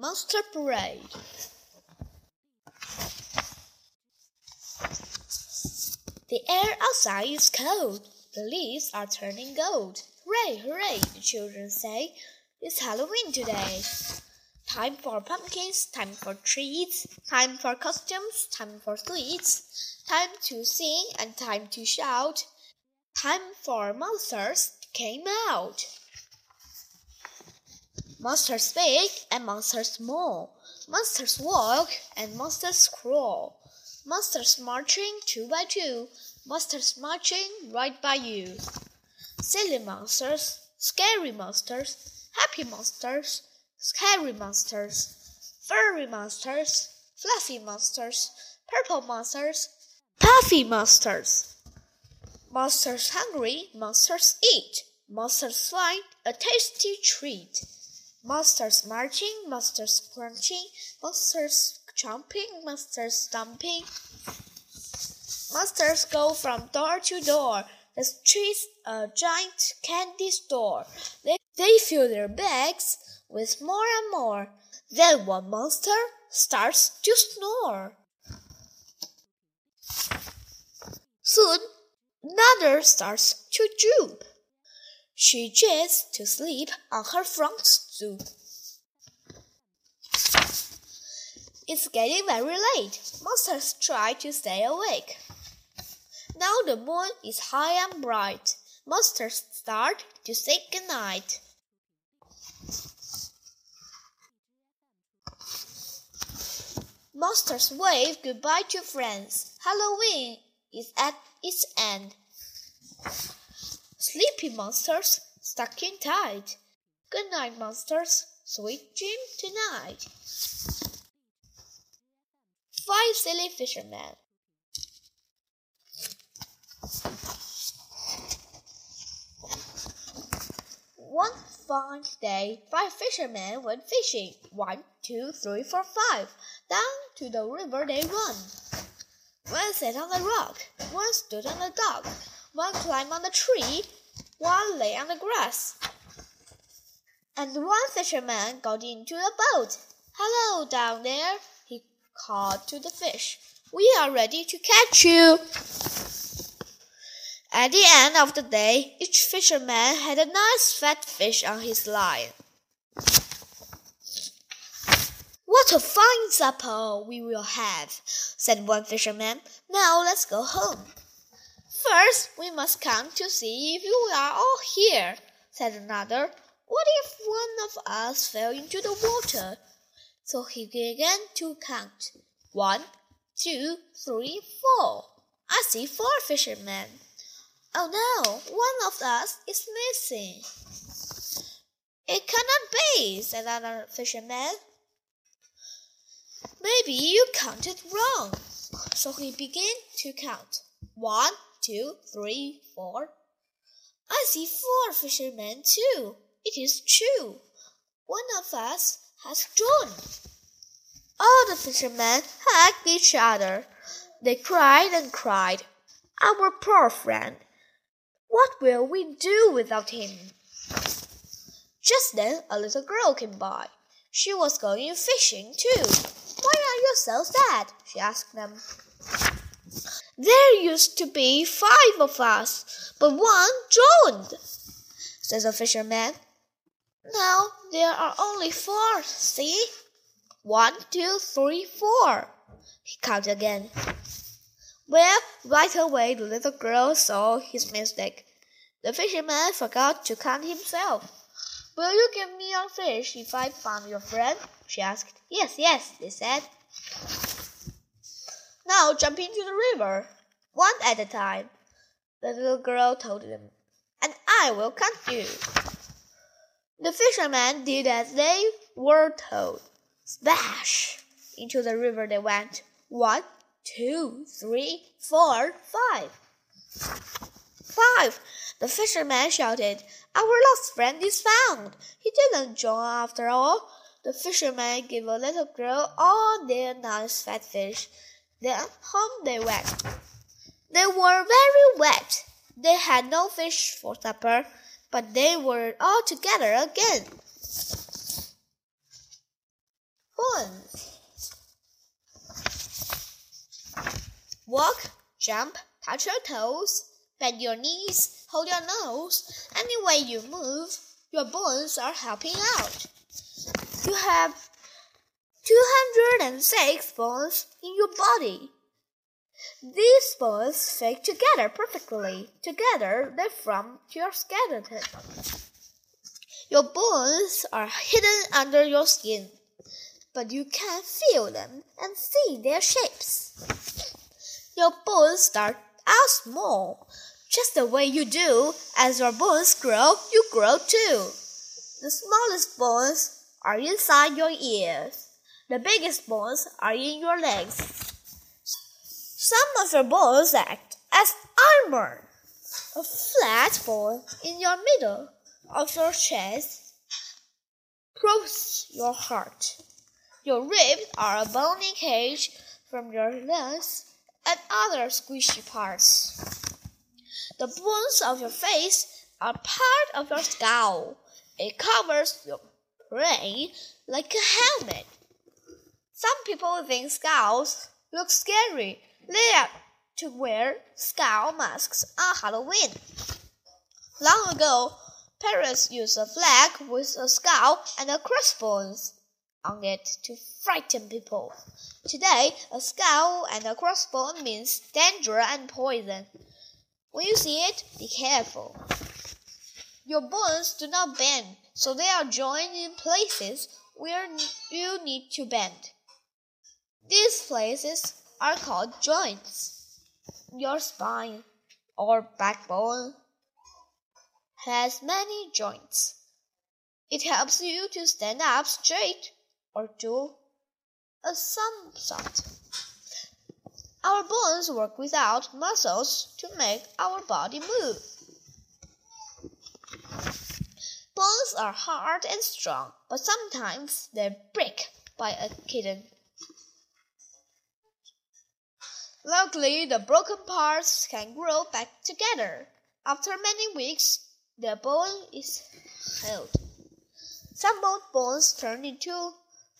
Monster Parade. The air outside is cold. The leaves are turning gold. Hooray, hooray, the children say. It's Halloween today. Time for pumpkins, time for treats, time for costumes, time for sweets, time to sing and time to shout. Time for monsters came out. Monsters big and monsters small. Monsters walk and monsters crawl. Monsters marching two by two. Monsters marching right by you. Silly monsters, scary monsters, happy monsters, scary monsters, furry monsters, fluffy monsters, purple monsters, puffy monsters. Monsters hungry, monsters eat. Monsters find a tasty treat. Monsters marching, monsters crunching, monsters chomping, monsters stomping. Monsters go from door to door. The street's a giant candy store. They, they fill their bags with more and more. Then one monster starts to snore. Soon another starts to droop. She jets to sleep on her front stoop. It's getting very late. Monsters try to stay awake. Now the moon is high and bright. Monsters start to say goodnight. Monsters wave goodbye to friends. Halloween is at its end. Sleepy monsters stuck in tight. Good night, monsters. Sweet dream tonight. Five silly fishermen. One fine day, five fishermen went fishing. One, two, three, four, five. Down to the river they run. One sat on the rock, one stood on the dock, one climbed on the tree, one lay on the grass. And one fisherman got into the boat. Hello, down there, he called to the fish. We are ready to catch you. At the end of the day, each fisherman had a nice fat fish on his line. What a fine supper we will have, said one fisherman. Now let's go home. First, we must count to see if you are all here, said another. What if one of us fell into the water? So he began to count. One, two, three, four. I see four fishermen. Oh no, one of us is missing. It cannot be, said another fisherman. Maybe you counted wrong. So he began to count. One, two, three, four. I see four fishermen too. It is true. One of us has drowned. All the fishermen hugged each other. They cried and cried. Our poor friend. What will we do without him? Just then a little girl came by. She was going fishing too. Why are you so sad? she asked them. There used to be five of us, but one drowned, says the fisherman. Now there are only four, see? One, two, three, four. He counted again. Well, right away the little girl saw his mistake. The fisherman forgot to count himself. Will you give me your fish if I find your friend? she asked. Yes, yes, they said. Now jump into the river, one at a time. The little girl told them, and I will count you. The fishermen did as they were told. Splash! Into the river they went. One, two, three, four, five. Five! The fisherman shouted. Our lost friend is found. He didn't drown after all. The fishermen gave a little girl all their nice fat fish. Then home they went. They were very wet. They had no fish for supper, but they were all together again. Horns. Walk, jump, touch your toes, bend your knees, hold your nose. Any way you move, your bones are helping out. You have 206 bones in your body. These bones fit together perfectly. Together, they form your skeleton. Your bones are hidden under your skin, but you can feel them and see their shapes. Your bones start out small, just the way you do. As your bones grow, you grow too. The smallest bones are inside your ears. The biggest bones are in your legs. Some of your bones act as armor. A flat bone in your middle of your chest protects your heart. Your ribs are a bony cage from your lungs and other squishy parts. The bones of your face are part of your skull. It covers your brain like a helmet. People think skulls look scary they are to wear skull masks on Halloween. Long ago, parents used a flag with a skull and a crossbones on it to frighten people. Today, a skull and a crossbone means danger and poison. When you see it, be careful. Your bones do not bend, so they are joined in places where you need to bend. These places are called joints. Your spine or backbone has many joints. It helps you to stand up straight or do a somersault. Our bones work without muscles to make our body move. Bones are hard and strong, but sometimes they break by a kitten. Luckily, the broken parts can grow back together. After many weeks, the bone is healed. Some old bones turn into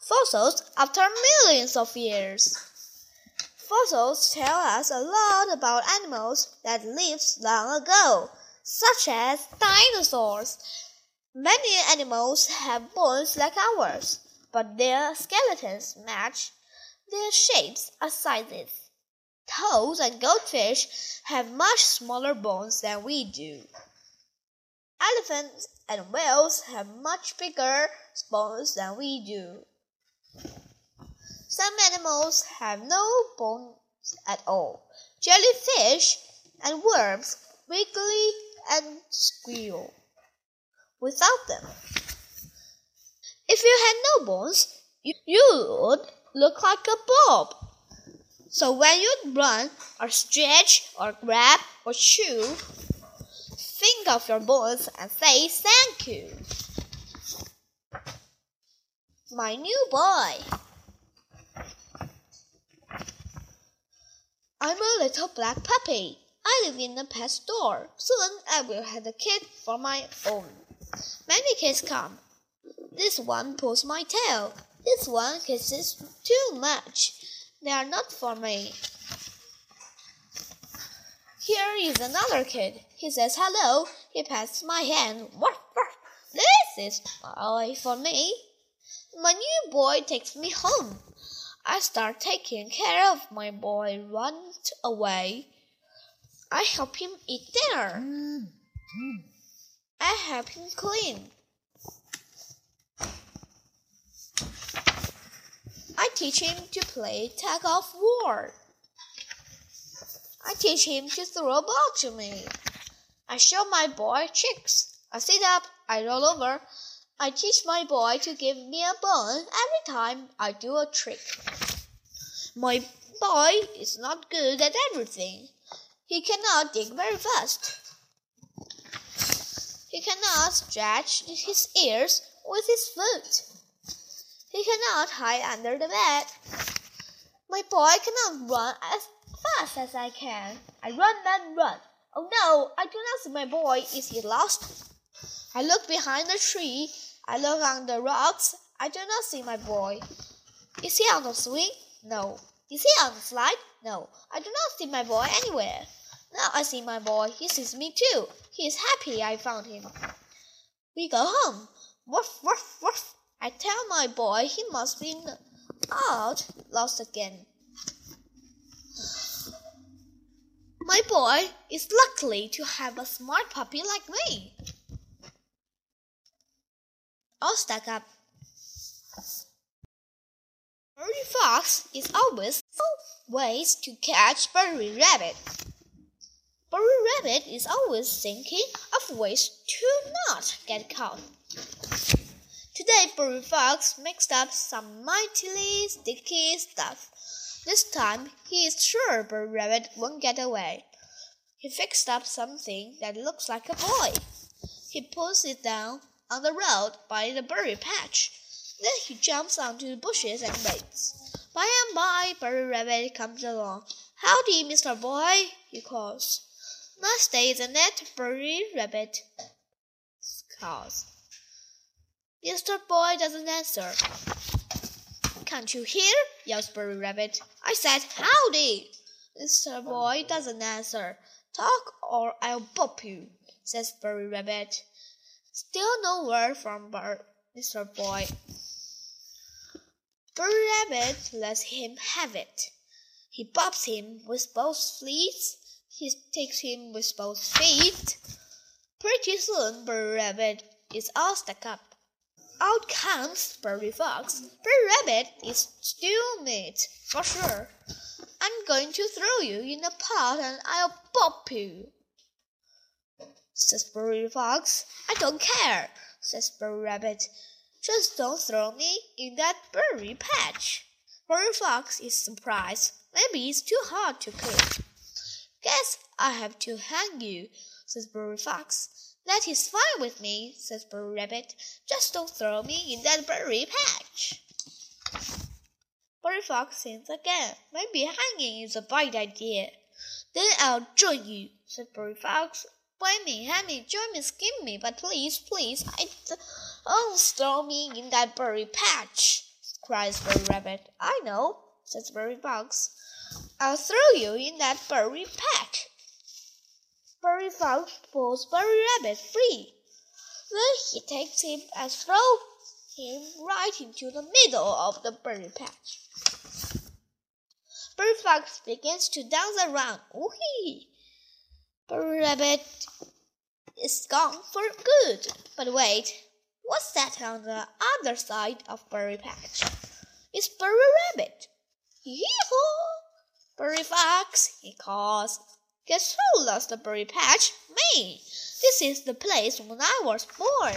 fossils after millions of years. Fossils tell us a lot about animals that lived long ago, such as dinosaurs. Many animals have bones like ours, but their skeletons match their shapes and sizes. Toads and goldfish have much smaller bones than we do. Elephants and whales have much bigger bones than we do. Some animals have no bones at all. Jellyfish and worms wiggly and squeal without them. If you had no bones, you, you would look like a blob. So when you run or stretch or grab or chew, think of your bones and say thank you. My new boy. I'm a little black puppy. I live in a pet store. Soon I will have a kid for my own. Many kids come. This one pulls my tail. This one kisses too much. They are not for me. Here is another kid. He says hello. He pats my hand. Woof, woof. This is boy for me. My new boy takes me home. I start taking care of my boy runs away. I help him eat dinner. Mm, mm. I help him clean. I teach him to play tug of war. I teach him to throw a ball to me. I show my boy tricks. I sit up, I roll over. I teach my boy to give me a bone every time I do a trick. My boy is not good at everything. He cannot dig very fast. He cannot stretch his ears with his foot. He cannot hide under the bed. My boy cannot run as fast as I can. I run and run. Oh no, I do not see my boy. Is he lost? I look behind the tree. I look on the rocks. I do not see my boy. Is he on the swing? No. Is he on the slide? No, I do not see my boy anywhere. Now I see my boy. He sees me too. He is happy I found him. We go home. Woof, woof, woof. I tell my boy he must be out, lost again. My boy is lucky to have a smart puppy like me. All stuck up. Furry Fox is always ways to catch Furry Rabbit. Furry Rabbit is always thinking of ways to not get caught. Today, Furry Fox mixed up some mightily sticky stuff. This time, he is sure Furry Rabbit won't get away. He fixed up something that looks like a boy. He puts it down on the road by the berry patch. Then he jumps onto the bushes and waits. By and by, Furry Rabbit comes along. Howdy, Mr. Boy, he calls. Nice day, isn't it, Furry Rabbit? calls. Mr. Boy doesn't answer. Can't you hear? yells Furry Rabbit. I said howdy. Mr. Boy doesn't answer. Talk or I'll bop you, says Furry Rabbit. Still no word from Mr. Boy. Furry Rabbit lets him have it. He bops him with both feet. He takes him with both feet. Pretty soon, Furry Rabbit is all stuck up. Out comes Furry Fox. Furry Rabbit is still meat, for sure. I'm going to throw you in a pot and I'll pop you, says Furry Fox. I don't care, says Furry Rabbit. Just don't throw me in that berry patch. Furry Fox is surprised. Maybe it's too hard to cook. Guess I have to hang you, says Furry Fox. That is fine with me, says Furry Rabbit. Just don't throw me in that berry patch. Furry Fox thinks again. Maybe hanging is a bad idea. Then I'll join you, said Furry Fox. Join me, help me, join me, skin me, but please, please, I don't oh, throw me in that berry patch, cries Furry Rabbit. I know, says Furry Fox. I'll throw you in that berry patch. Furry Fox pulls Furry Rabbit free. Then he takes him and throws him right into the middle of the berry patch. Furry Fox begins to dance around. Whee! Furry Rabbit is gone for good. But wait, what's that on the other side of Berry Patch? It's Furry Rabbit. Yee-haw! Furry Fox, he calls. Guess who lost the berry patch? Me! This is the place when I was born.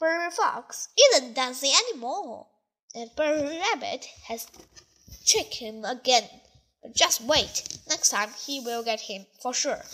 Berry Fox isn't dancing anymore, and Berry Rabbit has tricked him again. But just wait, next time he will get him for sure.